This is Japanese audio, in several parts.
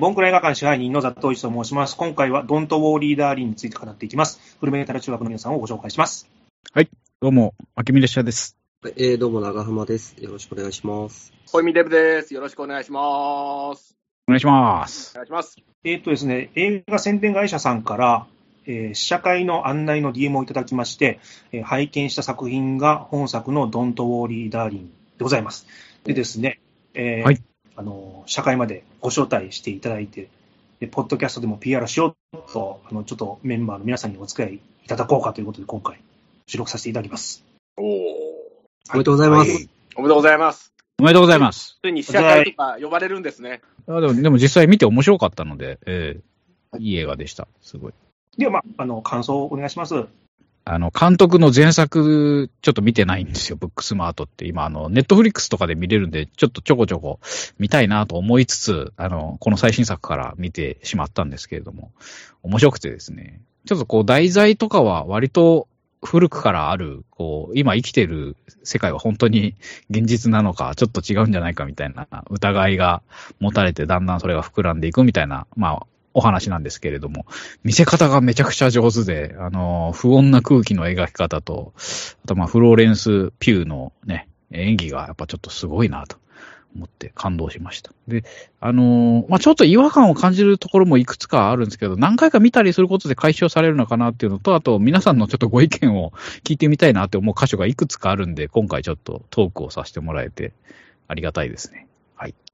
えーボンクラ映画館支配人のザットウイチと申します。今回はドントウォーリーダーリンについて語っていきます。フルメタル中学の皆さんをご紹介します。どうも、あきみ列車です。はいえー、どうも、長浜です。よろしくお願いします。小見デブです。よろしくお願いします。お願いしますお。願いします。えっ、とですね、映画宣伝会社さんから、えー試写会の案内の DM をいただきまして、えー拝見した作品が本作のドントウォーリーダーリンでございます。でですね、えーはいあの、社会までご招待していただいて、でポッドキャストでも PR しようと、あの、ちょっとメンバーの皆さんにお付き合いいただこうかということで、今回、収録させていただきます。おお。おめでとうございます。はいおめでとうございます。おめでとうございます。ついに試写会とか呼ばれるんですね。あでも、でも実際見て面白かったので、えーいい映画でした。すごい。では、まあ、あの、感想をお願いします。あの、監督の前作、ちょっと見てないんですよ、ブックスマートって。今、あの、ネットフリックスとかで見れるんで、ちょっとちょこちょこ見たいなと思いつつ、あの、この最新作から見てしまったんですけれども、面白くてですね、ちょっとこう、題材とかは割と古くからある、こう、今生きてる世界は本当に現実なのか、ちょっと違うんじゃないかみたいな疑いが持たれて、だんだんそれが膨らんでいくみたいな、まあ、お話なんですけれども、見せ方がめちゃくちゃ上手で、あの、不穏な空気の描き方と、あとまあ、フローレンス・ピューのね、演技がやっぱちょっとすごいなと思って感動しました。で、あのまあ、ちょっと違和感を感じるところもいくつかあるんですけど、何回か見たりすることで解消されるのかなっていうのと、あと皆さんのちょっとご意見を聞いてみたいなって思う箇所がいくつかあるんで、今回ちょっとトークをさせてもらえてありがたいですね。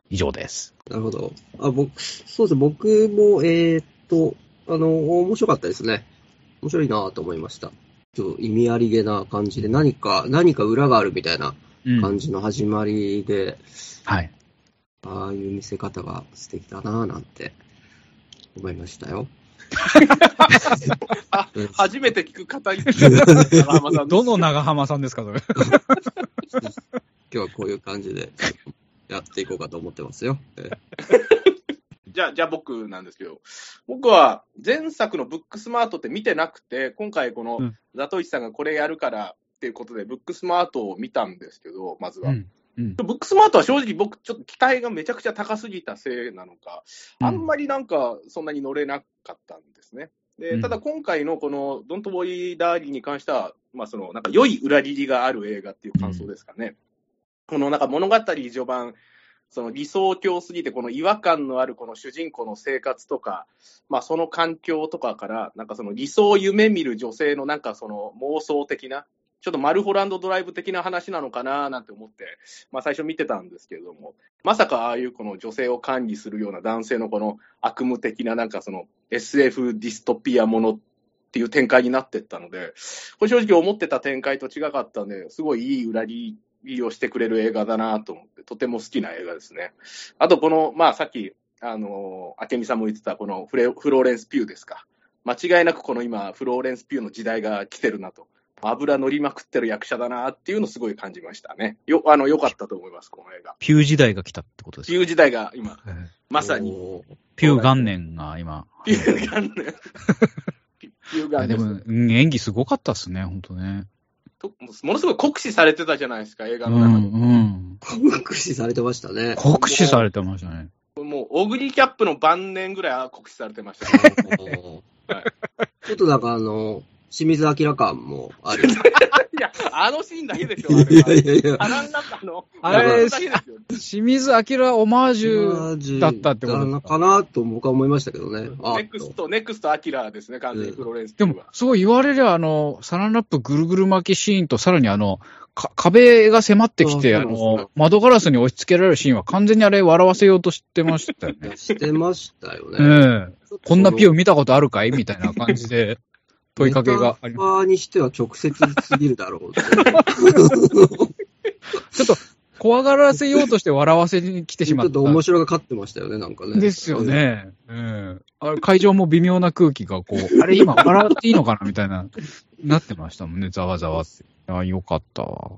はい。以上です。なるほど。あ、僕、そうですね、僕も、えーっと、あの、面白かったですね。面白いなと思いました。ちょっと意味ありげな感じで、何か、何か裏があるみたいなうん感じの始まりで、はい。ああいう見せ方が素敵だななんて思いましたよ。あうん、初めて聞く方いる長浜さんどの長浜さんですか、それ？今日はこういう感じでやっていこうかと思ってますよ。えー じゃあ、じゃあ僕なんですけど、僕は前作のブックスマートって見てなくて、今回このうんザトイチさんがこれやるからっていうことで、ブックスマートを見たんですけど、まずは。うん。うん。ブックスマートは正直僕、ちょっと期待がめちゃくちゃ高すぎたせいなのか、うんあんまりなんかそんなに乗れなかったんですね。うんでただ今回のこのドントボーイダーリーに関しては、まあそのなんか良い裏切りがある映画っていう感想ですかね。このなんか物語序盤、その理想郷すぎて、この違和感のあるこの主人公の生活とか、まあその環境とかから、なんかその理想を夢見る女性のなんかその妄想的な、ちょっとマルホランドドライブ的な話なのかななんて思って、まあ最初見てたんですけれども、まさかああいうこの女性を管理するような男性のこの悪夢的ななんかその SF ディストピアものっていう展開になってったので、これ正直思ってた展開と違かったんで、すごいいい裏切りをしてくれる映画だなと思って、とても好きな映画ですね。あとこの、まあさっき、あの、明美さんも言ってたこのフレフローレンス・ピューですか。間違いなくこの今、フローレンス・ピューの時代が来てるなと。油乗りまくってる役者だなっていうのをすごい感じましたね。よ、あの、良かったと思います、この映画。ピュー時代が来たってことですか？ピュー時代が今、ええまさに、ピュー元年が今。ピュー元年。ピュー元年でも、うん演技すごかったっすね、本当ね。とものすごい酷使されてたじゃないですか、映画うん、の中で。うん。酷使されてましたね。酷使されてましたね。もう、オグリキャップの晩年ぐらい酷使されてましたね。はいちょっとなんかあの、清水アキラ感もある。いや、あのシーンだけでしょ、あれは。いやいや。あなんだったのあれだけですよ。清水アキラオマージュだったってことか？なのかなと僕は思いましたけどね。あネクスト、ネクストアキラーですね、完全にうんフローレンスでも、そう言われりゃ、あの、サランラップぐるぐる巻きシーンと、さらにあの、か壁が迫ってきて、あの、窓ガラスに押し付けられるシーンは完全にあれ笑わせようとしてましたよね。してましたよえね。えこんなピュー見たことあるかい？みたいな感じで問いかけがありまメタファーにしては直接すぎるだろう。ちょっと、怖がらせようとして笑わせに来てしまった。ちょっと面白が勝ってましたよね、なんかね。ですよ。ね。うん。あれ会場も微妙な空気がこう、あれ今笑っていいのかなみたいな、なってましたもんね、ざわざわって。あよかったわ。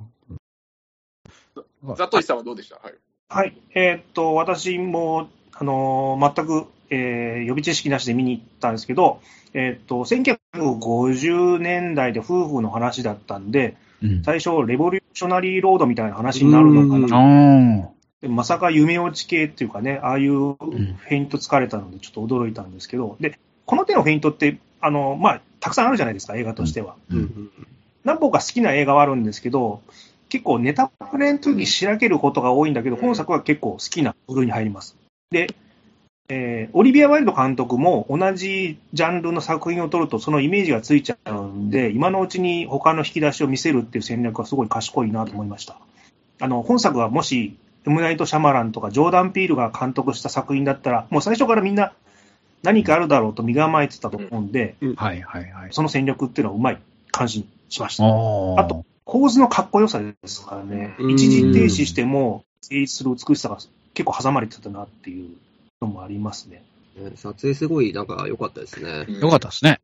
ザトシさんはどうでした？はい。はい。えーっと、私も、あのー全く、えー予備知識なしで見に行ったんですけど、えーっと、1950年代で夫婦の話だったんで、うん。最初、レボリューショナリーロードみたいな話になるのかうん。な。あでまさか夢落ち系っていうかね、ああいうフェイント疲れたのでちょっと驚いたんですけど、で、この手のフェイントって、あの、まあ、たくさんあるじゃないですか、映画としては。うん。うん。何本か好きな映画はあるんですけど、結構ネタバレの時しらけることが多いんだけど、うん。本作は結構好きな部類に入ります。で、えーオリビア・ワイルド監督も同じジャンルの作品を撮るとそのイメージがついちゃうんで、今のうちに他の引き出しを見せるっていう戦略はすごい賢いなと思いました。あの、本作はもし、エムナイト・シャマランとかジョーダン・ピールが監督した作品だったら、もう最初からみんな何かあるだろうと身構えてたと思うんで、はいはいはい。その戦略っていうのはうまい感心しました。ああと、構図のかっこよさですからね、うん一時停止しても成立する美しさが結構挟まれてたなっていうのもありますね。ね撮影すごいなんか良かったですね。よかったですね。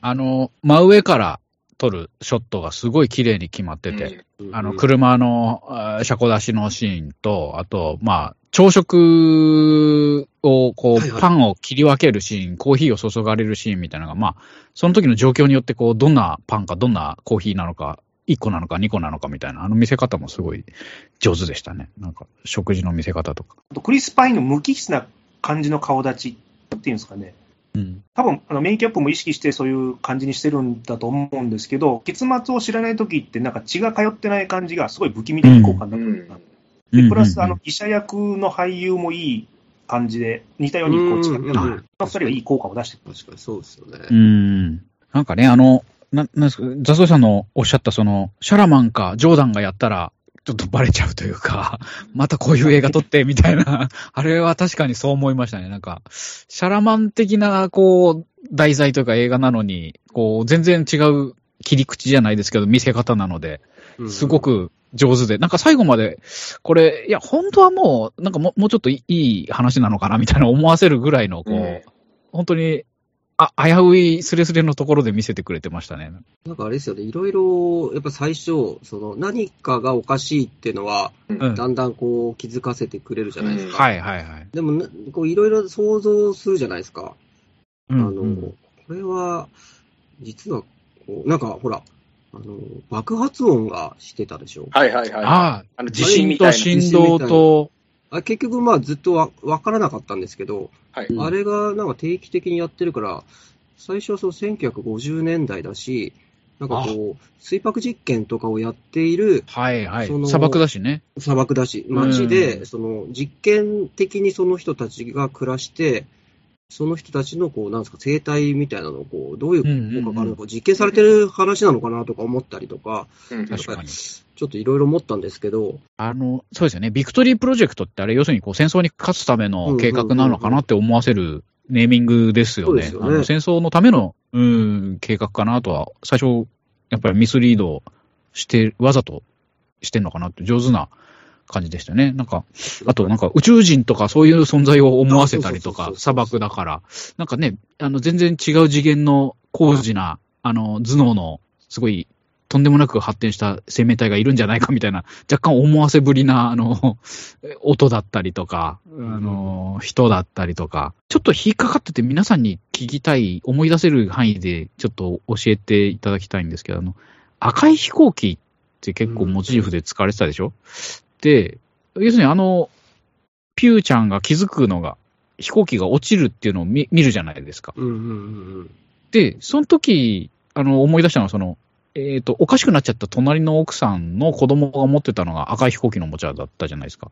あの、真上から撮るショットがすごい綺麗に決まってて、あの、車の車庫出しのシーンと、あと、まあ、朝食を、こう、パンを切り分けるシーン、コーヒーを注がれるシーンみたいなのが、まあ、その時の状況によって、こう、どんなパンか、どんなコーヒーなのか、1個なのか2個なのかみたいな、あの見せ方もすごい上手でしたね。なんか、食事の見せ方とか。クリス・パインの無機質な感じの顔立ちっていうんですかね。うん。多分、あのメイキャップも意識してそういう感じにしてるんだと思うんですけど、結末を知らない時ってなんか血が通ってない感じがすごい不気味でいい効果になってた。で、プラス、あの、医者役の俳優もいい感じで、似たようにこう近くうんこうんの二人はいい効果を出してる。確かにそうですよね。うん。なんかね、あの、な、なんですか、ザソイさんのおっしゃったその、シャラマンかジョーダンがやったら、ちょっとバレちゃうというか、またこういう映画撮ってみたいな、あれは確かにそう思いましたね。なんか、シャラマン的な、こう、題材というか映画なのに、こう、全然違う切り口じゃないですけど、見せ方なので、うん。すごく上手で、なんか最後まで、これ、いや、本当はもう、なんかもうもうちょっといい話なのかなみたいな思わせるぐらいの、こう、うん。本当に、あ、危ういスレスレのところで見せてくれてましたね。なんかあれですよね、いろいろ、やっぱ最初、その何かがおかしいっていうのは、うん。だんだんこう気づかせてくれるじゃないですか。はいはいはい。でもな、こういろいろ想像するじゃないですか。うんあの、うんこれは、実は、こう、なんかほら、あの、爆発音がしてたでしょ。はいはいはい。ああ、あの地震と地振動と、あ結局まあずっとわわからなかったんですけど、はい。うんあれがなんか定期的にやってるから、最初はその1950年代だし、なんかこう、水爆実験とかをやっているはいはいそ。の砂漠だしね。砂漠だし、街で、その実験的にその人たちが暮らして、その人たちのこう、なんですか、生態みたいなのをこう、どういう効果があるのか、実験されてる話なのかなとか思ったりとか、うん確かに。ちょっといろいろ思ったんですけど、あの、そうですよね。ビクトリープロジェクトってあれ、要するにこう戦争に勝つための計画なのかなって思わせるネーミングですよね。戦争のための、うん、計画かなとは、最初、やっぱりミスリードして、わざとしてんのかなって上手な感じでしたね。なんか、あとなんか宇宙人とかそういう存在を思わせたりとか砂漠だから、なんかね、あの全然違う次元の高次な、あの頭脳のすごいとんでもなく発展した生命体がいるんじゃないかみたいな、若干思わせぶりな、あの、音だったりとか、あの、人だったりとか、ちょっと引っかかってて皆さんに聞きたい、思い出せる範囲でちょっと教えていただきたいんですけど、あの、赤い飛行機って結構モチーフで使われてたでしょ、で、要するにあの、ピューちゃんが気づくのが、飛行機が落ちるっていうのを見見るじゃないですか。うんうんうんうん。で、その時、あの、思い出したのは、その、えっ、と、おかしくなっちゃった隣の奥さんの子供が持ってたのが赤い飛行機のおもちゃだったじゃないですか。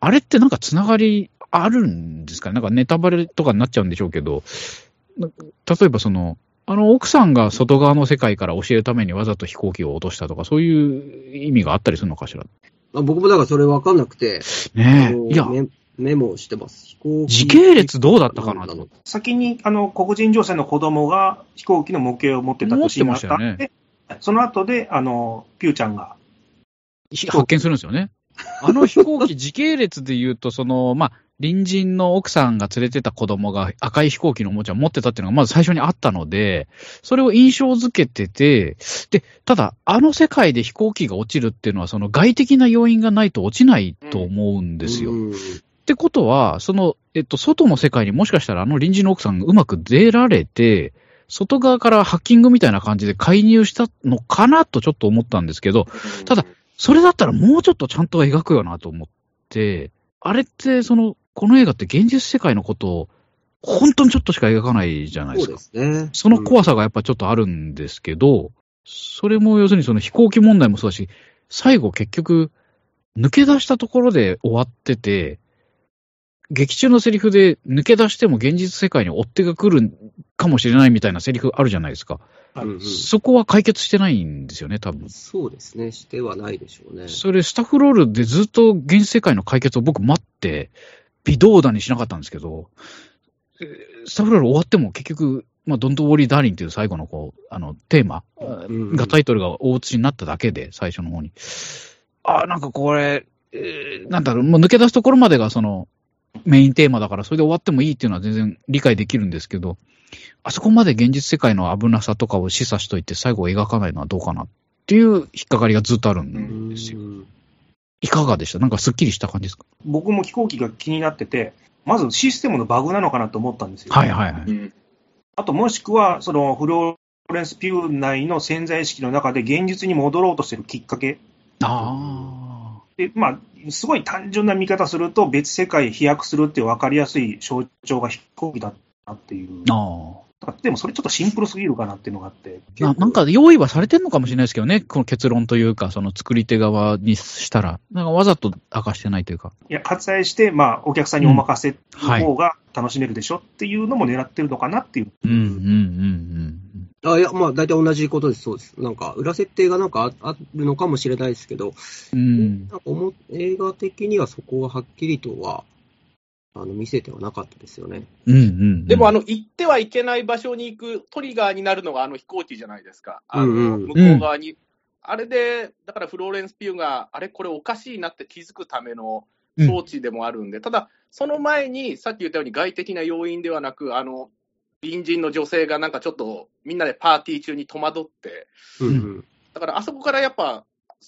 あれってなんかつながりあるんですかね？なんかネタバレとかになっちゃうんでしょうけど、な例えばその、あの奥さんが外側の世界から教えるためにわざと飛行機を落としたとか、そういう意味があったりするのかしら？あ僕もだからそれ分かんなくて、あねえ。いや、のメメモしてます。飛行機時系列どうだったかな。先に、あの、黒人女性の子供が飛行機の模型を持ってたとシーンがあったん持ってで、その後で、あの、ピューちゃんが、発見するんですよね。あの飛行機、時系列で言うと、その、まあ、隣人の奥さんが連れてた子供が赤い飛行機のおもちゃを持ってたっていうのがまず最初にあったので、それを印象づけてて、で、ただ、あの世界で飛行機が落ちるっていうのは、その外的な要因がないと落ちないと思うんですよ。うんってことは、その、えっと、外の世界にもしかしたらあの隣人の奥さんがうまく出られて、外側からハッキングみたいな感じで介入したのかなとちょっと思ったんですけど、ただ、それだったらもうちょっとちゃんと描くよなと思って、あれって、その、この映画って現実世界のことを、本当にちょっとしか描かないじゃないでそうすか。ですね。その怖さがやっぱちょっとあるんですけど、それも要するにその飛行機問題もそうだし、最後結局、抜け出したところで終わってて、劇中のセリフで抜け出しても現実世界に追っ手が来るかもしれないみたいなセリフあるじゃないですか。はいうんうんそこは解決してないんですよね、多分。そうですね。してはないでしょうね。それ、スタッフロールでずっと現実世界の解決を僕待って、微動だにしなかったんですけど、えースタッフロール終わっても結局、まあ、ドントウォーリーダーリンっていう最後のこう、あの、テーマうんがタイトルが大写しになっただけで、最初の方に。ああ、なんかこれ、えーなんだろう、もう抜け出すところまでがその、メインテーマだから、それで終わってもいいっていうのは全然理解できるんですけど、あそこまで現実世界の危なさとかを示唆しといて最後描かないのはどうかなっていう引っかかりがずっとあるんですよ。うんいかがでした？なんかスッキリした感じですか？僕も飛行機が気になってて、まずシステムのバグなのかなと思ったんですよ。はいはいはい。うんあともしくは、そのフローレンス・ピュー内の潜在意識の中で現実に戻ろうとしてるきっかけ。あで、まあ、すごい単純な見方すると、別世界飛躍するっていう分かりやすい象徴が飛行機だったっていう。あ。あでもそれちょっとシンプルすぎるかなっていうのがあって。あ。ななんか用意はされてんのかもしれないですけどね、この結論というか、その作り手側にしたら、なんかわざと明かしてないというか。いや、割愛して、まあ、お客さんにお任せはいの方が楽しめるでしょっていうのも狙ってるのかなっていう。うんうんうんあいや、まあ、大体同じことです、そうです。なんか、裏設定がなんかああるのかもしれないですけど、うん。うん。なんか思映画的にはそこははっきりとは、あの、見せてはなかったですよね。うんうん。でも、あの、行ってはいけない場所に行くトリガーになるのがあの飛行機じゃないですか。あの、うんうん向こう側に。あれで、だからフローレンス・ピューが、あれ、これおかしいなって気づくための装置でもあるんで、ただ、その前に、さっき言ったように外的な要因ではなく、あの、隣人の女性がなんかちょっと、みんなでパーティー中に戸惑って、うんうん。だからあそこからやっぱ、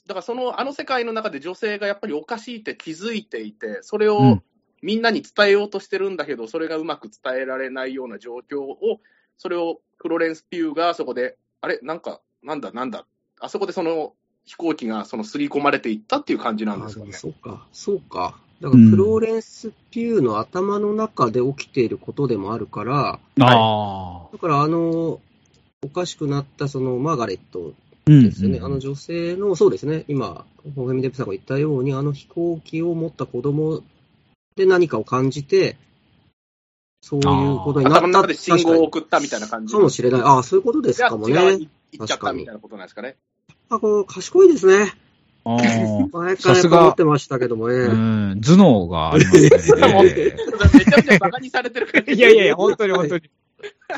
だからその、あの世界の中で女性がやっぱりおかしいって気づいていて、それをうんみんなに伝えようとしてるんだけど、それがうまく伝えられないような状況を、それをフロレンス・ピューがそこで、あれ、なんか、なんだ、なんだ、あそこでその飛行機がその刷り込まれていったっていう感じなんあですよね。そうか、そうか。だから、フローレンス・ピューの頭の中で起きていることでもあるから、ああ。だから、あの、おかしくなったそのマーガレットうんですよね。あの女性の、そうですね、今、ホフェミデプさんが言ったように、あの飛行機を持った子供で何かを感じて、そういうことになった頭の中で信号を送ったみたいな感じ。かもしれない。ああ、そういうことですかも違うね。行っちゃったみたいなことなんですかね。あ、こう賢いですね。ああ。前から思ってましたけどもね。うん、頭脳がありますね。めちゃめちゃバカにされてる感じ。いやいやいや、本当に本当に。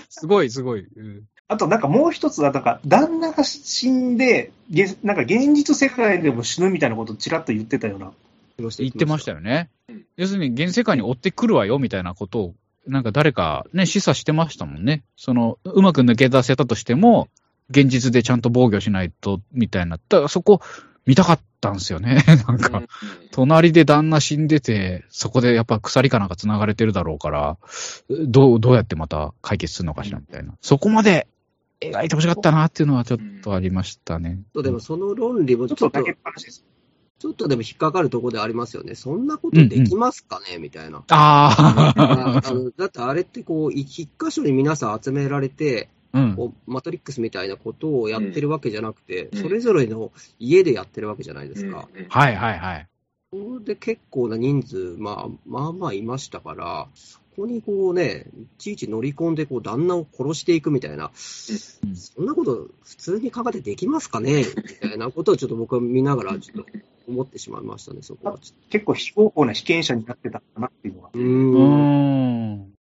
すごいすごい。うんあとなんかもう一つは、なんか旦那が死んで、げなんか現実世界でも死ぬみたいなことをちらっと言ってたような。言言ってましたよねうん。要するに、現世界に追ってくるわよ、みたいなことを、なんか誰かね、示唆してましたもんね。その、うまく抜け出せたとしても、現実でちゃんと防御しないと、みたいな。だからそこ、見たかったんですよね。なんか、うん隣で旦那死んでて、そこでやっぱ鎖かなんか繋がれてるだろうから、どう、どうやってまた解決するのかしら、みたいな。そこまで描いてほしかったなっていうのはちょっとありましたね。でもその論理もちょっとちょっとです。ちょっとでも引っかかるところでありますよね。そんなことできますかね、みたいな。ああ。ああのだってあれってこう、一箇所に皆さん集められて、うん。マトリックスみたいなことをやってるわけじゃなくて、うんそれぞれの家でやってるわけじゃないですか。うんはいはいはい。それで結構な人数、まあ、まあまあいましたから、そこにこうね、いちいち乗り込んでこう旦那を殺していくみたいな、うんそんなこと普通に考えてできますかね？みたいなことをちょっと僕は見ながらちょっと思ってしまいましたね、そこは。結構非合法な被験者になってたかなっていうのが。ううーん。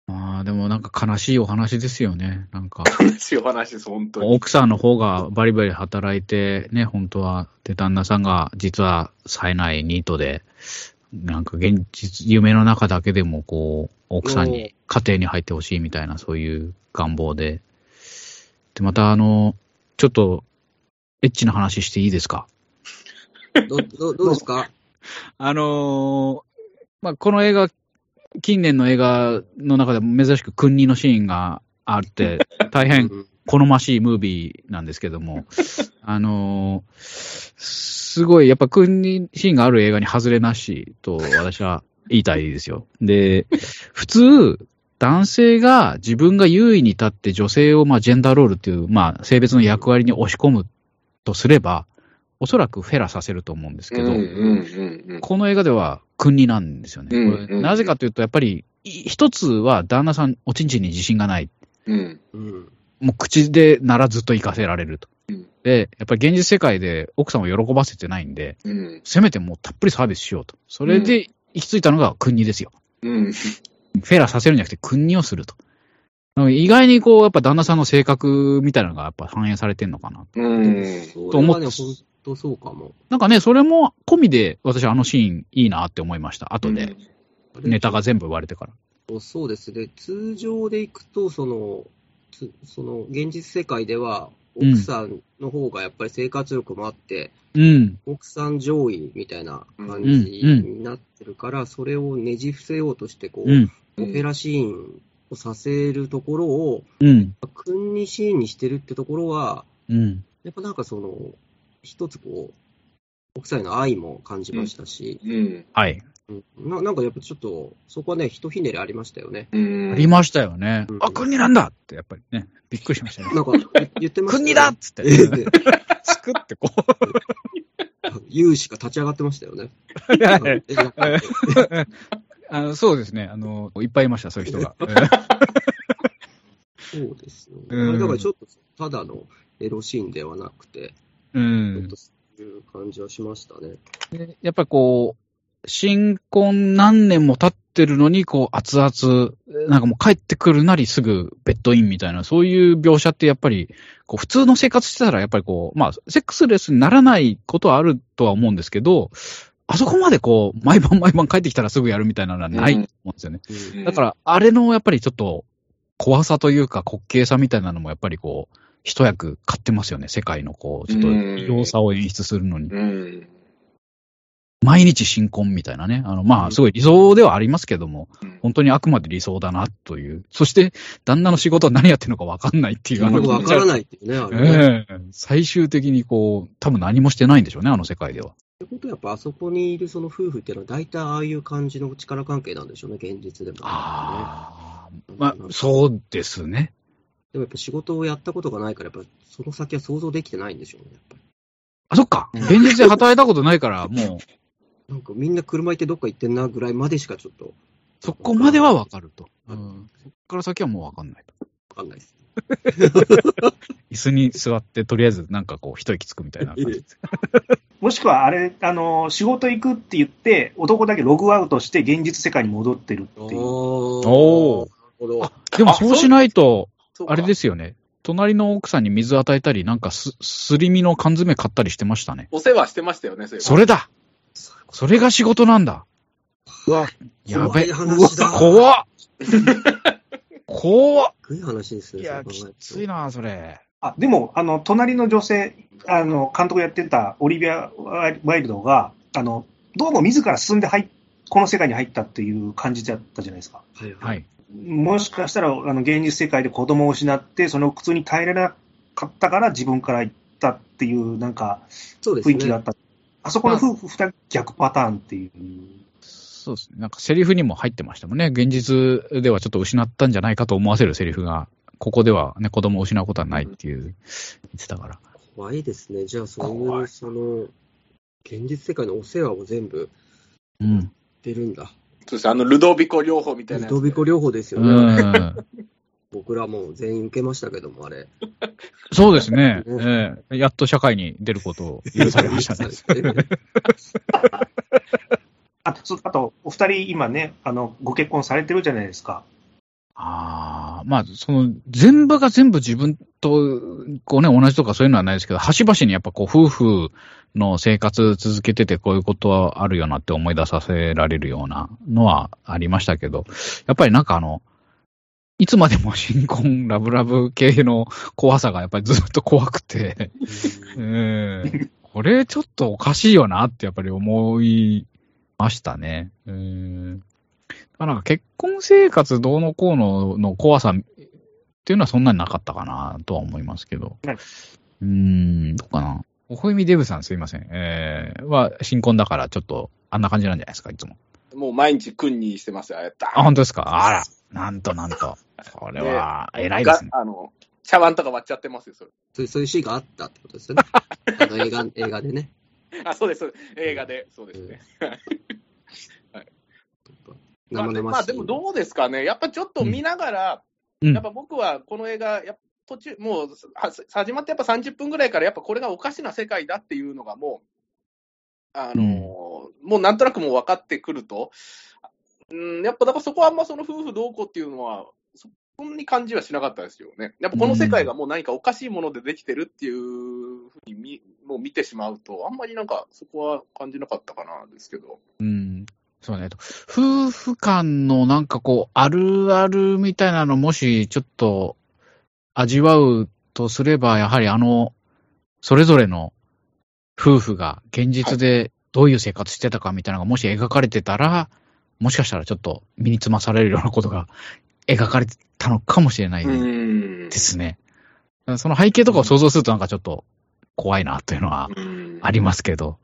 ん。まあでもなんか悲しいお話ですよね。なんか、話を話です、本当に。奥さんの方がバリバリ働いて、ね、本当は。で、旦那さんが実は冴えないニートで、なんか現実、夢の中だけでもこう、奥さんに家庭に入ってほしいみたいな、そういう願望で。で、またあの、ちょっと、エッチな話していいですか？どどどうですか？あのーまあ、この映画、近年の映画の中でも珍しく君にのシーンがあって、大変うん好ましいムービーなんですけども、あのーすごい、やっぱ君にシーンがある映画に外れなしと私は言いたいですよ。で、普通、男性が自分が優位に立って女性をまあジェンダーロールっていう、まあ、性別の役割に押し込むとすれば、おそらくフェラさせると思うんですけど、うんうんうんうんこの映画では君になんですよね。うんうんこれなぜかというと、やっぱり、い一つは旦那さん、おちんちんに自信がない。うんうん。もう口でならずっと行かせられると。うんで、やっぱり現実世界で奥さんを喜ばせてないんで、うんせめてもうたっぷりサービスしようと。それで行き着いたのが君にですよ。うんフェラさせるんじゃなくて君にをすると。意外にこう、やっぱ旦那さんの性格みたいなのがやっぱ反映されてんのかな。うんそと思っれはね、本当そうかも。なんかね、それも込みで私あのシーンいいなって思いました。後で、ネタが全部言われてから。そうですね。通常でいくと、その、つその、現実世界では、奥さんの方がやっぱり生活力もあって、うん。奥さん上位みたいな感じになってるから、それをねじ伏せようとして、こう、うん。オペラシーンをさせるところを、うん。君にシーンにしてるってところは、うん。やっぱなんかその、一つこう、奥さんへの愛も感じましたし、うんはい。うんななんかやっぱちょっと、そこはね、ひとひねりありましたよね。うんありましたよねう。んあ、国なんだって、やっぱりね、びっくりしましたね。なんか言言ってましたよね。国だっつって。つくってこ有志 が立ち上がってましたよね。あのそうですね。あの、いっぱいいました、そういう人が。そうですよね。だからちょっと、ただのエロシーンではなくて、うんちょっと。いう感じはしましたね。でやっぱりこう、新婚何年も経ってるのに、こう、熱々、なんかもう帰ってくるなりすぐベッドインみたいな、そういう描写ってやっぱり、こう、普通の生活してたら、やっぱりこう、まあ、セックスレスにならないことはあるとは思うんですけど、あそこまでこう、毎晩毎晩帰ってきたらすぐやるみたいなのはないと思うんですよね。うんだから、あれのやっぱりちょっと、怖さというか滑稽さみたいなのもやっぱりこう、一役買ってますよね。世界のこう、ちょっと異様さを演出するのに。うん毎日新婚みたいなね。あの、まあ、うんすごい理想ではありますけども、うん本当にあくまで理想だなという。そして、旦那の仕事は何やってるのか分かんないっていう。あのよくわからい。ないっていうね、あれね。ええ最終的にこう、多分何もしてないんでしょうね、あの世界では。ってことはやっぱあそこにいるその夫婦っていうのは大体ああいう感じの力関係なんでしょうね、現実でも、ね。ああ。まあ、そうですね。でもやっぱ仕事をやったことがないから、やっぱその先は想像できてないんでしょうね、やっぱり。あ、そっか。現実で働いたことないから、もう、なんかみんな車行ってどっか行ってんなぐらいまでしかちょっとそこまでは分かると。うん。そっから先はもう分かんないと。わかんないです。椅子に座って、とりあえずなんかこう、一息つくみたいな感じです。もしくはあれ、あの、仕事行くって言って、男だけログアウトして現実世界に戻ってるっていう。おーなるほど。でもそうしないと、あれですよね。隣の奥さんに水与えたり、なんかす、すり身の缶詰買ったりしてましたね。お世話してましたよね、それそれだそれが仕事なんだ。うわ、やべ。怖い話だ。怖っ 怖っすごい話ですね。いや、きついな、それ。あ、でも、あの、隣の女性、あの、監督やってたオリビア・ワイルドが、あの、どうも自ら進んで入っこの世界に入ったっていう感じだったじゃないですか。はいは。い。もしかしたら、あの、現実世界で子供を失って、その苦痛に耐えられなかったから自分から行ったっていう、なんか、そうですね。雰囲気があった。あそこの夫婦二人逆パターンっていう。そうですね。なんかセリフにも入ってましたもんね。現実ではちょっと失ったんじゃないかと思わせるセリフが、ここではね、子供を失うことはないっていう、言ってたから。怖いですね。じゃあ、そういう、その、現実世界のお世話を全部うん。出るんだ。そうですあの、ルドビコ療法みたいなやつで。ルドビコ療法ですようね。ん。僕らも全員受けましたけども、あれ。そうですね。うええやっと社会に出ることを許されましたね。あそあと、お二人今ね、あの、ご結婚されてるじゃないですか。ああ、まあ、その、全部が全部自分と、こうね、同じとかそういうのはないですけど、端々にやっぱこう、夫婦の生活続けてて、こういうことはあるよなって思い出させられるようなのはありましたけど、やっぱりなんかあの、いつまでも新婚ラブラブ系の怖さがやっぱりずっと怖くて、うん、これちょっとおかしいよなってやっぱり思いましたね。うんだからなんか結婚生活どうのこうのの怖さっていうのはそんなになかったかなとは思いますけど。はいうーん、どうかな。おほえみデブさんすいません。えー、は新婚だからちょっとあんな感じなんじゃないですか、いつも。もう毎日訓にしてますよ、あれ。あ、本当ですか？あら、なんとなんと。それは、偉いですね。があの、茶碗とか割っちゃってますよ、それ。そういうそういうシーンがあったってことですよね。あの映画、映画でね。あ、そうです、そうです映画で、そうですね。まあで、生々しい。まあでもどうですかね。やっぱちょっと見ながら、うんやっぱ僕はこの映画、やっぱ途中、もうは始まってやっぱ30分ぐらいから、やっぱこれがおかしな世界だっていうのがもう、あのーもうなんとなくもう分かってくると、うん、やっぱだからそこはあんまその夫婦どうこうっていうのは、そそんなに感じはしなかったですよね。やっぱこの世界がもう何かおかしいものでできてるっていうふうに見もう見てしまうと、あんまりなんかそこは感じなかったかなですけど。うん。そうね。夫婦間のなんかこう、あるあるみたいなのもしちょっと味わうとすれば、やはりあの、それぞれの夫婦が現実でどういう生活してたかみたいなのがもし描かれてたら、もしかしたらちょっと身につまされるようなことが描かれてたのかもしれないんですね。その背景とかを想像するとなんかちょっと怖いなというのはありますけど。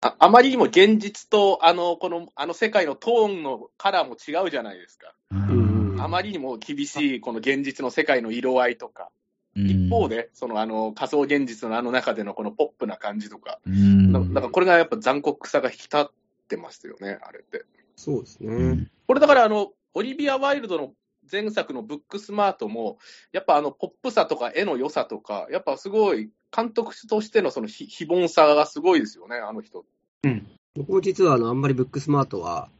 ああまりにも現実とあのこのあの世界のトーンのカラーも違うじゃないですか。うんうんあまりにも厳しいこの現実の世界の色合いとか、一方で、そのあの仮想現実のあの中でのこのポップな感じとか、うん、からこれがやっぱ残酷さが引き立ってますよね、あれって。そうですね。うんこれだからあの、オリビア・ワイルドの前作のブックスマートも、やっぱあのポップさとか絵の良さとか、やっぱすごい監督としてのその非非凡さがすごいですよね、あの人。うん。僕も実はあのあんまりブックスマートは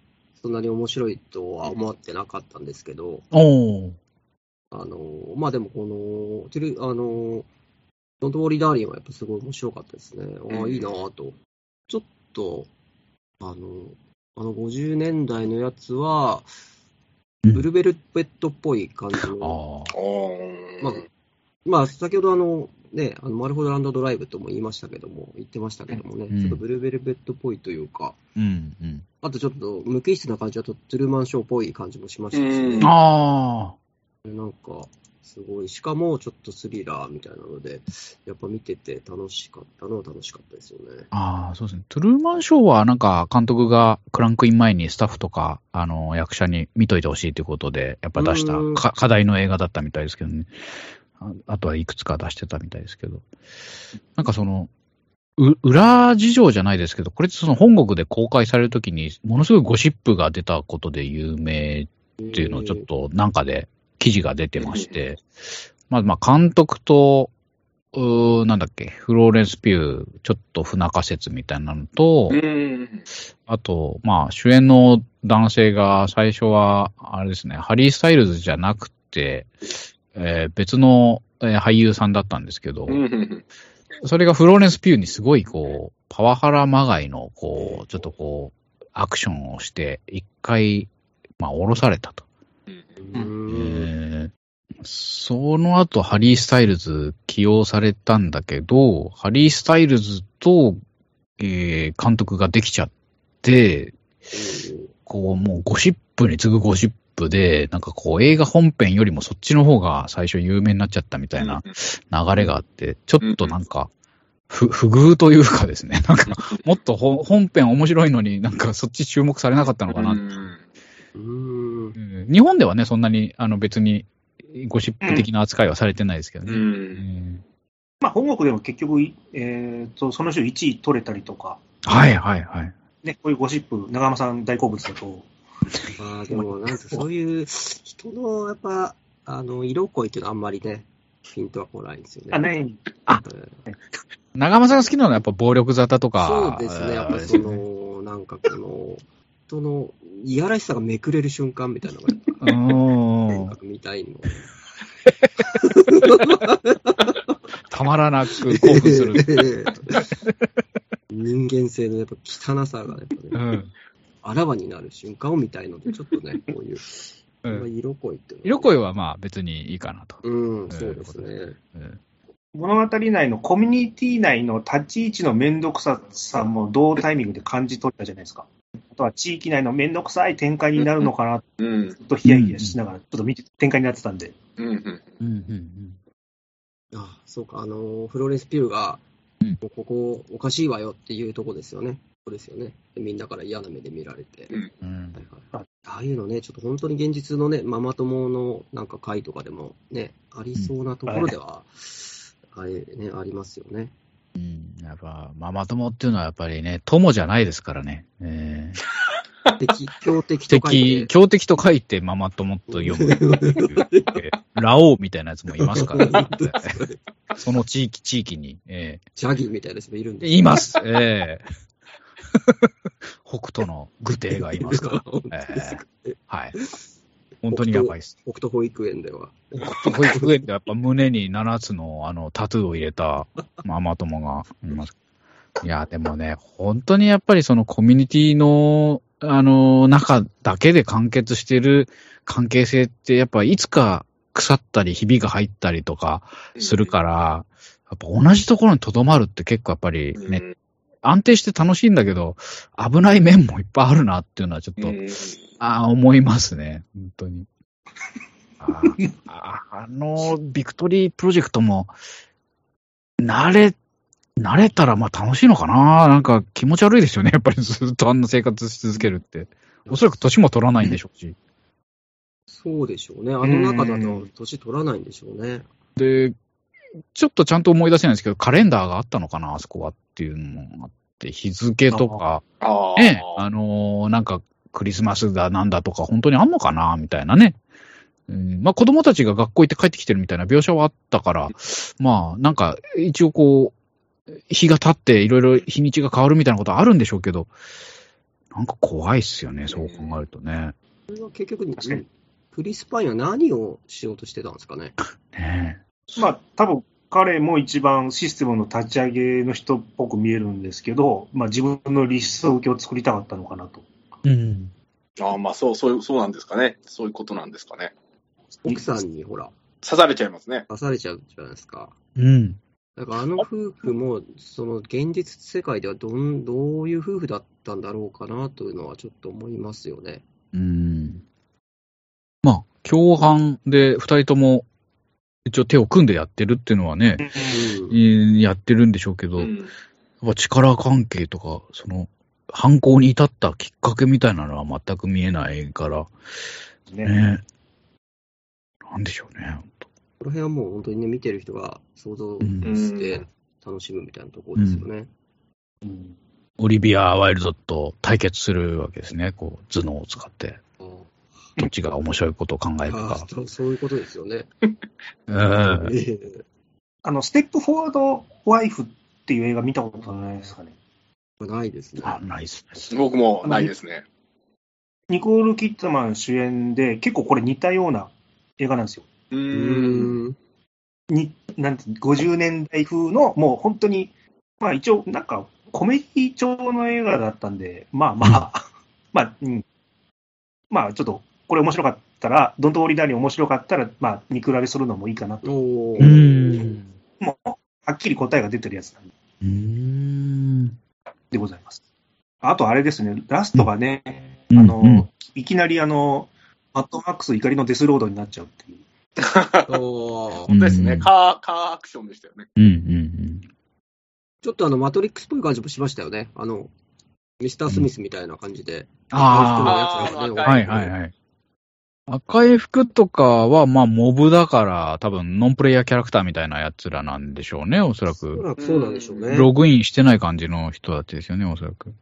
そんなに面白いとは思ってなかったんですけど、あのまあでもこの、あの、ドントウォーリーダーリンはやっぱすごい面白かったですね。ああ、うん。いいなぁと。ちょっと、あの、あの50年代のやつは、うん。ブルベルベットっぽい感じの、まあ、まあ、先ほどあの、ね、あのマルフォードランドドライブとも言いましたけども、言ってましたけどもね、うんちょっとブルベルベットっぽいというか、うんうん。あとちょっと無機質な感じだと、トゥルーマンショーっぽい感じもしましたしうんね。あなんか、すごい、しかもちょっとスリラーみたいなので、やっぱ見てて楽しかったのは楽しかったですよね。あ、ああ、そうですね。トゥルーマンショーはなんか監督がクランクイン前にスタッフとか、あの、役者に見といてほしいということで、やっぱ出した課題の映画だったみたいですけどね。ああとはいくつか出してたみたいですけど。なんかその、う裏事情じゃないですけど、これってその本国で公開されるときに、ものすごいゴシップが出たことで有名っていうのをちょっとなんかで記事が出てまして、まあまあ監督と、うーなんだっけ、フローレンス・ピュー、ちょっと不仲説みたいなのと、うん。あと、まあ主演の男性が最初は、あれですね、ハリー・スタイルズじゃなくて、えー別の、えー俳優さんだったんですけど、うん。それがフローレンス・ピューにすごいこう、パワハラまがいの、こう、ちょっとこう、アクションをして、一回、まあ降ろされたと。その後、ハリー・スタイルズ起用されたんだけど、ハリー・スタイルズと、えー監督ができちゃって、こう、もうゴシップに次ぐゴシップで、なんかこう映画本編よりもそっちの方が最初有名になっちゃったみたいな流れがあって、ちょっとなんか、ふ、不遇というかですね、なんか、もっとほ本編面白いのになんかそっち注目されなかったのかな。うん。うん日本ではね、そんなに、あの別にゴシップ的な扱いはされてないですけどね。うん。うんまあ、本国でも結局、えーと、その週1位取れたりとか、はいはいはい。ね、こういうゴシップ、長山さん大好物だと、まあでも、なんかそういう人の、やっぱ、あの、色恋っていうのはあんまりね、ピンとは来ないんですよね。あ、ね、うん長間さんが好きなのはやっぱ暴力沙汰とか。そうですね、やっぱその、なんかこの、人の、いやらしさがめくれる瞬間みたいなのが、うん。見たいの。たまらなく興奮する。る。人間性のやっぱ汚さがやっぱね、うん。あらわになる瞬間を見たいので、ちょっとね、こういう、うん色恋って色恋はまあ別にいいかなと。うん、そうですね。うん物語内のコミュニティ内の立ち位置のめんどくささも同タイミングで感じ取ったじゃないですか。あとは地域内のめんどくさい展開になるのかなうん。とヒヤヒヤしながら、ちょっと見て、展開になってたんで。うん。うん。うんうんあそうか、あの、フローレンス・ピューが、うんここおかしいわよっていうとこですよね。そうですよね。みんなから嫌な目で見られて。うん。はいはい、ああいうのね、ちょっと本当に現実のね、ママ友のなんか会とかでもね、ありそうなところでは、あれね、ありますよね。うん。やっぱ、ママ友っていうのはやっぱりね、友じゃないですからね。え敵、強敵ー、と書い敵、て。強敵と書いてママ友と読む。ラオウみたいなやつもいますから、ね、その地域、地域に。えジャギみたいな人もいるんー、でいます。えー 北斗の具体がいますから。えー、はい。本当にやばいです。北斗保育園では。保育園でやっぱ胸に7つのあのタトゥーを入れたママ友がいます。いや、でもね、本当にやっぱりそのコミュニティの、あの、中だけで完結してる関係性って、やっぱいつか腐ったり、ひびが入ったりとかするから、やっぱ同じところに留まるって結構やっぱりね、うん安定して楽しいんだけど、危ない面もいっぱいあるなっていうのはちょっと、うんああ、思いますね。本当に。ああの、ビクトリープロジェクトも、慣れ、慣れたらまあ楽しいのかななんか気持ち悪いですよね。やっぱりずっとあんな生活し続けるって。おそらく年も取らないんでしょうし。そうでしょうね。あの中だと年取らないんでしょうね。で、ちょっとちゃんと思い出せないんですけど、カレンダーがあったのかなあそこはっていうのもあって、日付とか、ああ。ね、あのーなんかクリスマスだなんだとか本当にあんのかなみたいなね。うん、まあ子供たちが学校行って帰ってきてるみたいな描写はあったから、まあなんか一応こう、日が経っていろいろ日にちが変わるみたいなことはあるんでしょうけど、なんか怖いっすよね、そう考えるとね。これは結局確かに、クリス・パインは何をしようとしてたんですかね。ねまあ、多分彼も一番システムの立ち上げの人っぽく見えるんですけど、まあ、自分の理想郷を作りたかったのかなと。え。うん。ああ、まあそう、そう、そうなんですかね。そういうことなんですかね。奥さんにほら、刺されちゃいますね。出されちゃうじゃないですか。うん。だからあの夫婦も、その現実世界ではどんどういう夫婦だったんだろうかなというのはちょっと思いますよね。うん。まあ、共犯で二人とも一応手を組んでやってるっていうのはね、うんえーやってるんでしょうけど、うん。やっぱ力関係とか、その、犯行に至ったきっかけみたいなのは全く見えないから、ね。ね。なんでしょうね、この辺はもう本当にね、見てる人が想像うんして楽しむみたいなところですよね。うんオリビア・ワイルドと対決するわけですね、こう、頭脳を使って。あどっちが面白いことを考えるあか。そうそういうことですよね。あの、ステップフォワード・ワイフっていう映画見たことないですかね？ないですね。あ、ナイスです。僕もないですね。ニコール・キットマン主演で、結構これ似たような映画なんですよ。うん。に、なんて、50年代風の、もう本当に、まあ一応、なんか、コメディ調の映画だったんで、まあまあ、まあ、うん。まあちょっと、これ面白かったら、ドントウォーリーダーに面白かったら、まあ、見比べするのもいいかなと。おうーん。もう、はっきり答えが出てるやつなんうーん。でございます。あとあれですね、ラストがね、うんあの、うんいきなりあの、マッドマックス怒りのデスロードになっちゃうっていう。おー本当ですね。うんカー、カーアクションでしたよね。うんうんちょっとあの、マトリックスっぽい感じもしましたよね。あの、ミスター・スミスみたいな感じで。うん。あーはいはいはい。赤い服とかは、まあ、モブだから、多分、ノンプレイヤーキャラクターみたいなやつらなんでしょうね、おそらおそく。らくそうなんでしょうね。ログインしてない感じの人たちですよね、おそらく。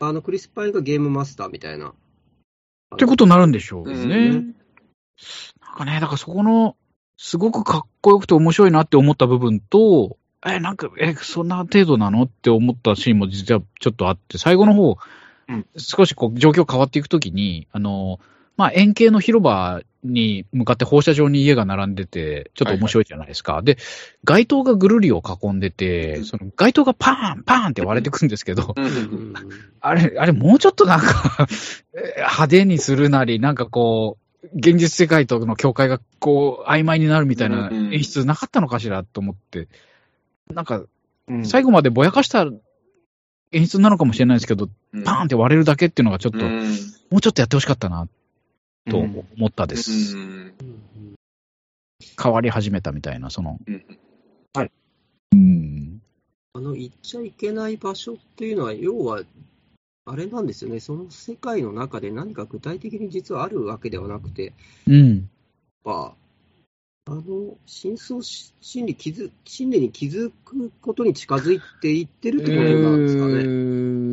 あの、クリス・パインがゲームマスターみたいな。ってことになるんでしょうね。ねなんかね、だからそこの、すごくかっこよくて面白いなって思った部分と、え、なんか、え、そんな程度なのって思ったシーンも実はちょっとあって、最後の方、うん少しこう状況変わっていくときに、あの、まあ、円形の広場に向かって放射状に家が並んでて、ちょっと面白いじゃないですか。で、街灯がぐるりを囲んでて、その街灯がパーン、パーンって割れてくんですけど、あれ、あれ、もうちょっとなんかえ派手にするなり、なんかこう、現実世界との境界がこう、曖昧になるみたいな演出なかったのかしらと思って、なんか、うん。最後までぼやかした演出なのかもしれないですけど、うん。パーンって割れるだけっていうのがちょっと、うん。もうちょっとやってほしかったな、とうん思ったです。うん変わり始めたみたいな、その、うんうん。あの、行っちゃいけない場所っていうのは、要は、あれなんですよね、その世界の中で何か具体的に実はあるわけではなくて、うん。まあ、あの、深層心理気づ、心理に気づくことに近づいていってるってことなんですかね。うー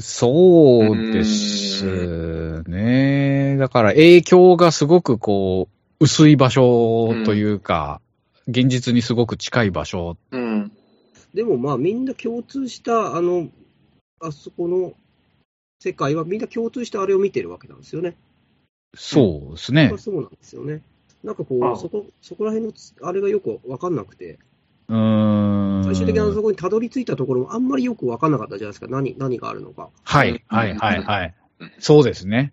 そうですね。だから影響がすごくこう、薄い場所というか、現実にすごく近い場所。うん。でもまあ、みんな共通した、あの、あそこの世界はみんな共通してあれを見てるわけなんですよね。そうですね。そうなんですよね。なんかこう、そこ、そこら辺のつ、あれがよくわかんなくて、うーん。最終的にあそこにたどり着いたところもあんまりよくわかんなかったじゃないですか。何、何があるのか。はい、はい、はい、はいうん。そうですね。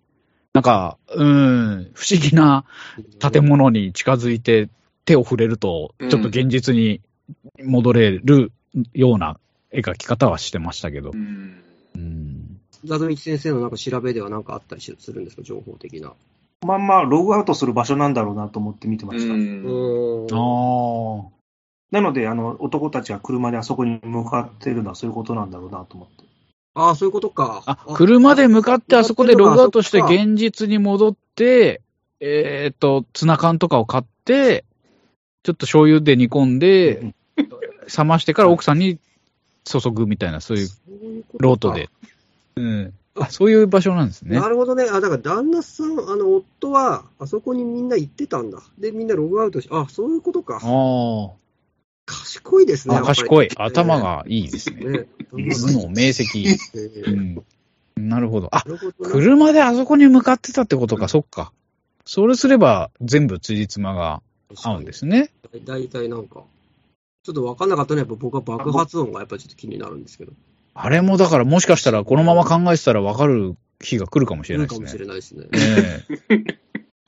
なんか、うーん、不思議な建物に近づいて手を触れると、うんちょっと現実に戻れるような描き方はしてましたけどう。ん。うんザドミチ先生のなんか調べではなんかあったりしするんですか、情報的な。まんまログアウトする場所なんだろうなと思って見てました。うんうーん。ああ。なので、あの、男たちが車であそこに向かってるのはそういうことなんだろうなと思って。ああ、そういうことか。あ、車で向かってあそこでログアウトして現実に戻って、えっ、と、ツナ缶とかを買って、ちょっと醤油で煮込んで、うん冷ましてから奥さんに注ぐみたいな、そういうロートで。うん。あ、そういう場所なんですね。なるほどね。あ、だから旦那さん、あの、夫は、あそこにみんな行ってたんだ。で、みんなログアウトし、あ、そういうことか。あ賢いですね。あ。賢い。頭。がいいですね。頭脳明晰。なるほど。あ、車であそこに向かってたってことか、そっか。それすれば全部辻褄が合うんですね。だいたいなんか、ちょっと分かんなかったのは、やっぱ僕は爆発音がやっぱりちょっと気になるんですけど、あれもだからもしかしたらこのまま考えてたら分かる日が来るかもしれないですねいいかもし。れないですね。ね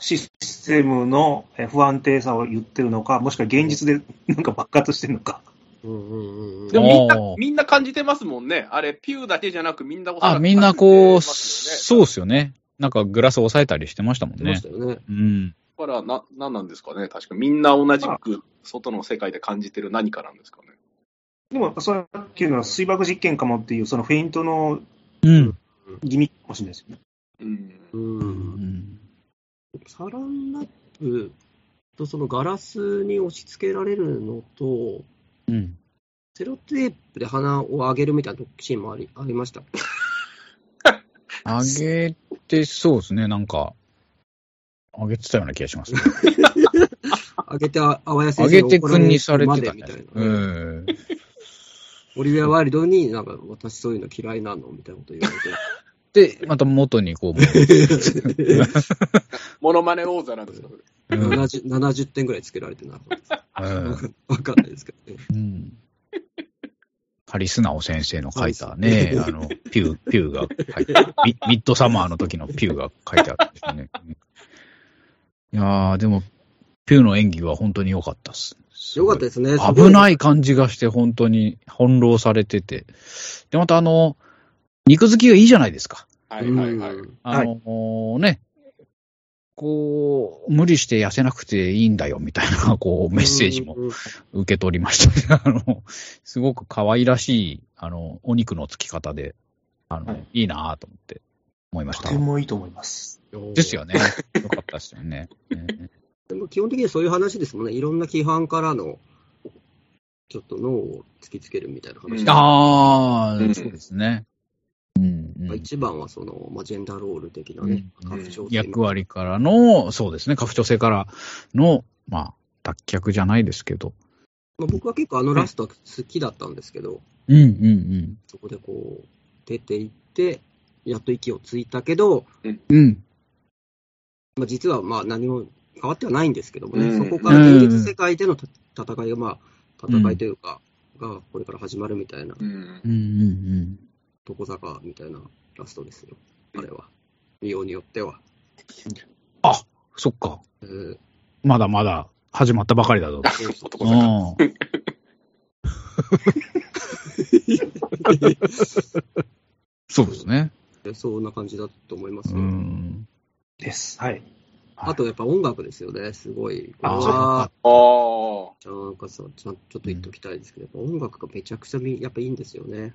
システムのえ不安定さを言ってるのか、もしくは現実で なんか爆発してるのか。うんうんうんうん。でもみんなみんな感じてますもんね。あれ、ピューだけじゃなくみんなおそらくあ、みんなこう、そうですよね。なんかグラス押さえたりしてましたもんね出まし。たよね。うん。だから、な、なんなんですかね。確かみんな同じく外の世界で感じてる何かなんですかね。でも、それさっきの水爆実験かもっていう、そのフェイントのうん。ギミックかもしれないですよね。うん。う。うんん。サランラップとそのガラスに押し付けられるのと、うん。セロテープで鼻を上げるみたいなシーンもあり ありました。あげて、そうですね。なんか、あげてたような気がしますね。上げてあ、あわやあ先生げてくんにされてたみたいな。。うん。オリビア・ワイルドになんか私そういうの嫌いなのみたいなこと言われて。で、また元にこう、モノマネ王座なんですか、それうん 70, 70点ぐらいつけられてな。うんわかんないですけどね。うん。ハリスナオ先生の書いたね、あの、ピュー、ピューが書いた、ミミッドサマーの時のピューが書いてあるんですよね。いやー、でも、ピューの演技は本当に良かったっす。よかったですね。。危ないい感じがして、本当に翻弄されてて。で、またあの、肉付きがいいじゃないですか。はいはいはい。うんあのね、こう、無理して痩せなくていいんだよ、みたいな、こう、メッセージもうん受け取りましたね。あの、すごく可愛らしい、あの、お肉のつき方で、あの、はいい、いなぁと思って思いましたとて。もいいと思います。ですよね。よかったですよね。ねでも基本的にはそういう話ですもんね。いろんな規範からの、ちょっと脳を突きつけるみたいな話。うんああ、うんそうですね。うん、うん。まあ一番はその、まあ、ジェンダーロール的なね、役割からの、そうですね、拡張性からの、まあ、脱却じゃないですけど。まあ、僕は結構あのラスト好きだったんですけど、うんうんうん。そこでこう、出ていって、やっと息をついたけど、うん。まあ、実はまあ何も変わってはないんですけどもね、うん。そこから現実世界でのた戦いが、まあ、戦いというか、がこれから始まるみたいな、うんうんうん床坂みたいなラストですよ、あれは。見ようによっては。あ、そっか。えーまだまだ始まったばかりだぞ。男坂うん。そうですね。そんな感じだと思いますうよ。ん。です。はい。あとやっぱ音楽ですよね、すごい。これあそうは、ああ。なんかさ、ちゃんちょっと言っときたいですけど、やっぱ音楽がめちゃくちゃみやっぱいいんですよね。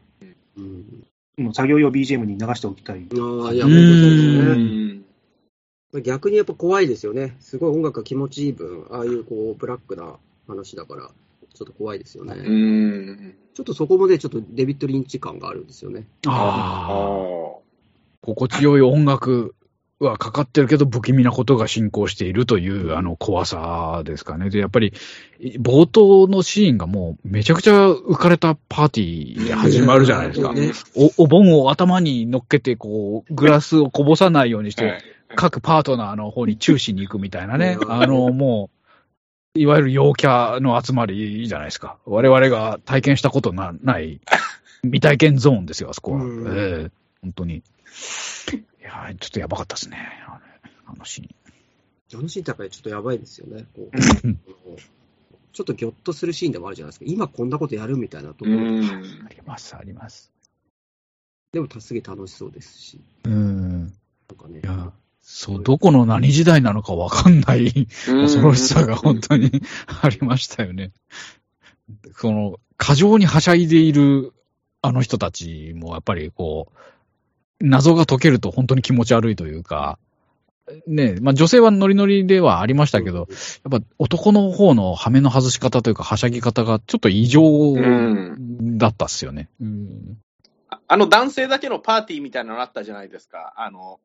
うん。もう作業用 BGM に流しておきたい。ああ、いや、う本当そうですうね。ん。逆にやっぱ怖いですよね。すごい音楽が気持ちいい分、ああいうこう、ブラックな話だから、ちょっと怖いですよね。うん。ちょっとそこもね、ちょっとデビッド・リンチ感があるんですよね。ああ。あ心地よい音楽はかかってるけど、不気味なことが進行しているという、あの、怖さですかね。で、やっぱり、冒頭のシーンがもう、めちゃくちゃ浮かれたパーティーで始まるじゃないですか。ねお、お盆を頭に乗っけて、こう、グラスをこぼさないようにして、い各パートナーの方に注視に行くみたいなね う。んあの、もう、いわゆる陽キャの集まりじゃないですか。我々が体験したことなない、未体験ゾーンですよ、あそこは。うんええ本当に。いやーちょっとやばかったですね。あのあのシーン。あのシーン高いちょっとやばいですよね。こう ちょっとギョッとするシーンでもあるじゃないですか。今こんなことやるみたいなところ、うん。あります、あります。でもすげえ楽しそうですし。うん。なんかねい。や、そう、どこの何時代なのかわかんない恐ろしさが本当に ありましたよね。その、過剰にはしゃいでいるあの人たちもやっぱりこう、謎が解けると本当に気持ち悪いというか、ねまあ女性はノリノリではありましたけど、やっぱ男の方の羽目の外し方というか、はしゃぎ方がちょっと異常うんだったっすよね。うんああの男性だけのパーティーみたいなのあったじゃないですか。あの、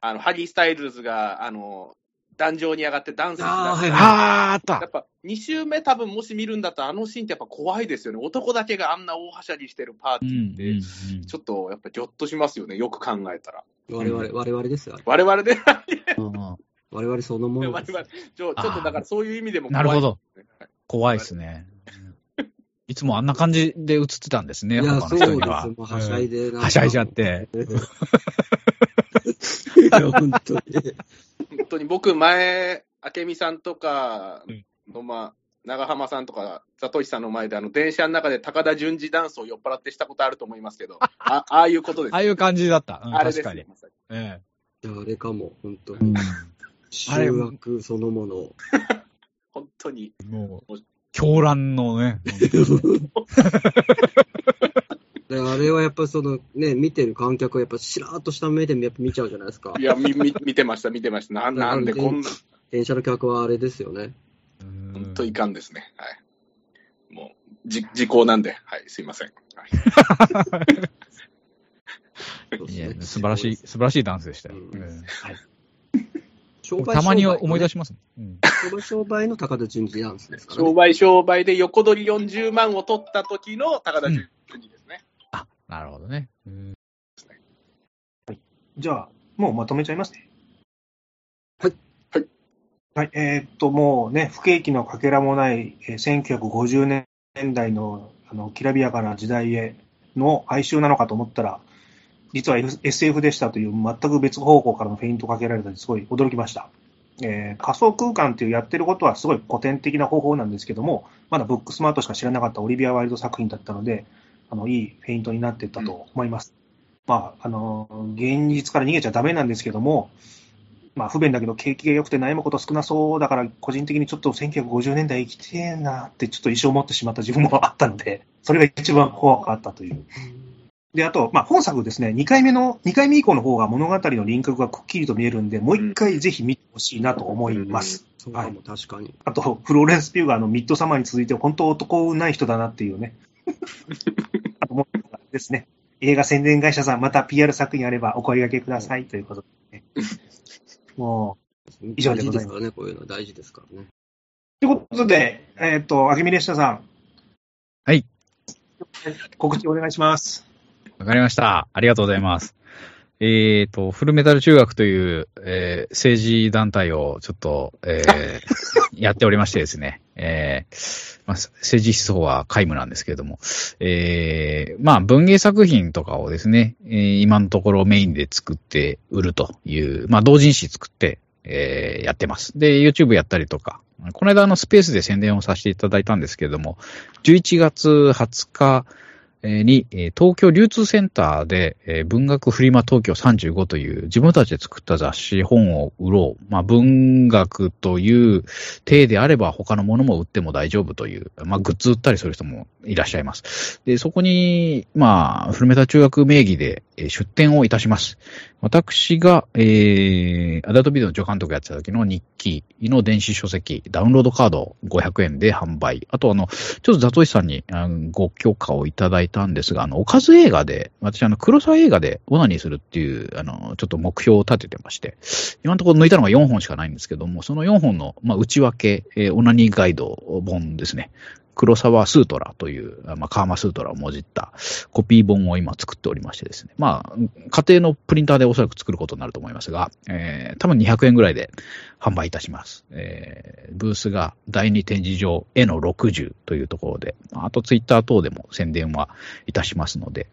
あの、ハリー・スタイルズが、あの、壇上に上がってダンスしあーはいだしてあったやっぱ2週目多分もし見るんだったらあのシーンってやっぱ怖いですよね。男だけがあんな大はしゃぎしてるパーティーって、うんちょっとやっぱぎょっとしますよね。よく考えたら。我々、我々ですよ。我々で、うんうん我々そのも我のです。々ちょちょっとだからそういう意味でもなるほど。はい怖いですね。いつもあんな感じで映ってたんですね、いや、他そうですよ。の人には。もうはしゃいで、うんはしゃいじゃっ。て。いや、本当に。本当に僕、前、明美さんとかうんの、まあ、長浜さんとか、里石さんの前で、あの、電車の中で高田純次ダンスを酔っ払ってしたことあると思いますけど、あああいうことです。ああいう感じだった。うんあれですよ確かに。えいや、あれかも、本当えに。修学そのもの。本当に。もう、狂乱のね。はやっぱそのね、見てる観客はやっぱしらーっとした目でやっぱ見ちゃうじゃないですかい。や、み、み、見てました、見てました。ななんでこんな、電車の客はあれですよね。本当いかんですね。はい。もう、じ、時効なんで、はい、すいません。はい。いや素晴らしい、素晴らしいダンスでしたよ。うんええ商売たまに思い出しします。うん商売商売の高田純次ダンスですからね。商売商売で横取り40万を取った時の高田純次ですね。あ、なるほどね。うんじゃあ、もうまとめちゃいますね。はい。はい。はい、えーっと、もうね、不景気のかけらもない、えー1950年代のあのきらびやかな時代への哀愁なのかと思ったら、実は SF でしたという全く別方向からのフェイントをかけられたのですごい驚きました。えー仮想空間っていうやってることはすごい古典的な方法なんですけども、まだブックスマートしか知らなかったオリビア・ワイルド作品だったので、あのいいフェイントになっていったと思います。まあ、あの、現実から逃げちゃダメなんですけども、まあ、不便だけど景気が良くて悩むこと少なそうだから、個人的にちょっと1950年代生きてえなってちょっと一生思ってしまった自分もあったので、それが一番怖かったという。で、あと、まあ、本作ですね、2回目の、2回目以降の方が物語の輪郭がくっきりと見えるんで、もう一回ぜひ見てほしいなと思います。そうかも、確かに。あと、フローレンス・ピューガーのミッドサマーに続いて、本当男ない人だなっていうね。あともう一個ですね。映画宣伝会社さん、また PR 作品あればお声掛けくださいということで、ね。も以上でございます大事ですからね、こういうの大事ですからね。う。ということで、えっ、と、あけみ列車さん。はい。告知お願いします。わかりました。ありがとうございます。えっ、と、フルメタル中学という、えー政治団体をちょっと、えー やっておりましてですね、えーまあ、政治思想は皆無なんですけれども、えーまあ、文芸作品とかをですね、えー今のところメインで作って売るという、まあ、同人誌作って、えーやってます。で、YouTube やったりとか、この間あのスペースで宣伝をさせていただいたんですけれども、11月20日、に、東京流通センターで、文学フリマ東京35という自分たちで作った雑誌本を売ろう。まあ、文学という体であれば他のものも売っても大丈夫という、まあ、グッズ売ったりする人もいらっしゃいます。で、そこに、まあ、古メタ中学名義で出展をいたします。私が、えー、アダルトビデオの助監督やってた時の日記の電子書籍、ダウンロードカード500円で販売。あと、あの、ちょっとザトイさんにご許可をいただいてたんですが、あの、おかず映画で、私、あの、黒沢映画でオナニーするっていう、あの、ちょっと目標を立ててまして、今のところ抜いたのが4本しかないんですけども、その4本の、まあ、内訳、えー、オナニーガイド本ですね。黒沢スートラという、まあ、カーマスートラをもじったコピー本を今作っておりましてですね。まあ、家庭のプリンターでおそらく作ることになると思いますが、えー、多分200円ぐらいで販売いたします。えー、ブースが第二展示場への60というところで、あとツイッター等でも宣伝はいたしますので、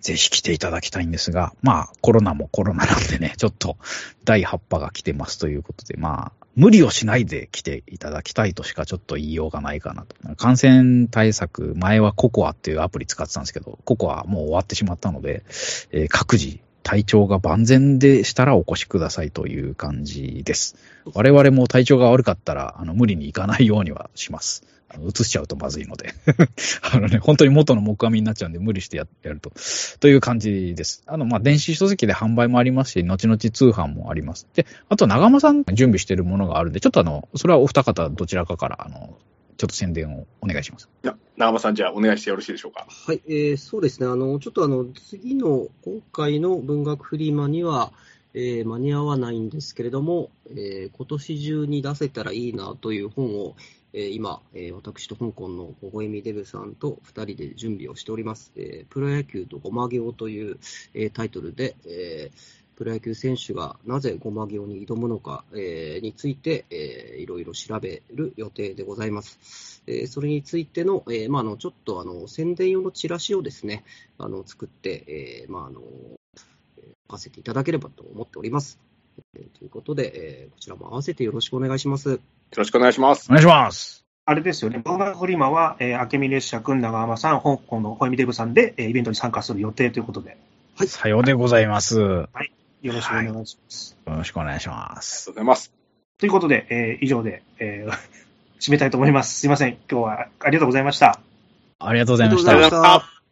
ぜひ来ていただきたいんですが、まあ、コロナもコロナなんでね、ちょっと第8波が来てますということで、まあ、無理をしないで来ていただきたいとしかちょっと言いようがないかなと。感染対策、前はココアっていうアプリ使ってたんですけど、ココアもう終わってしまったので、えー、各自体調が万全でしたらお越しくださいという感じです。我々も体調が悪かったら、あの、無理に行かないようにはします。映しちゃうとまずいので あのね、本当に元の木阿弥になっちゃうんで無理してやると。という感じです。あの、まあ、電子書籍で販売もありますし、後々通販もあります。で、あと長間さん準備してるものがあるんで、ちょっとあの、それはお二方どちらかから、あの、ちょっと宣伝をお願いします。いや、長間さん、じゃあお願いしてよろしいでしょうか。はい、えー、そうですね。あの、ちょっとあの、次の、今回の文学フリーマには、えー、間に合わないんですけれども、えー、今年中に出せたらいいなという本を、えー、今、えー、私と香港の小小みデブさんと2人で準備をしております。えー、プロ野球とごま行という、えー、タイトルで、えー、プロ野球選手がなぜごま行に挑むのか、えー、について、えー、いろいろ調べる予定でございます。えー、それについての、えーまあ、あのちょっとあの宣伝用のチラシをですね、あの作って、えーまあ、あの書かせていただければと思っております。えー、ということで、えー、こちらも合わせてよろしくお願いします。よろしくお願いします。お願いします。あれですよね、文学フリマは、えー、明美列車君、長浜さん、香港の小泉デブさんで、えー、イベントに参加する予定ということで。はい。さようでございます。はい。よろしくお願いします。はい、よろしくお願いします。ありがとうございます。ということで、えー、以上で、えー、締めたいと思います。すいません。今日はありがとうございました。ありがとうございました。ありがとうございました。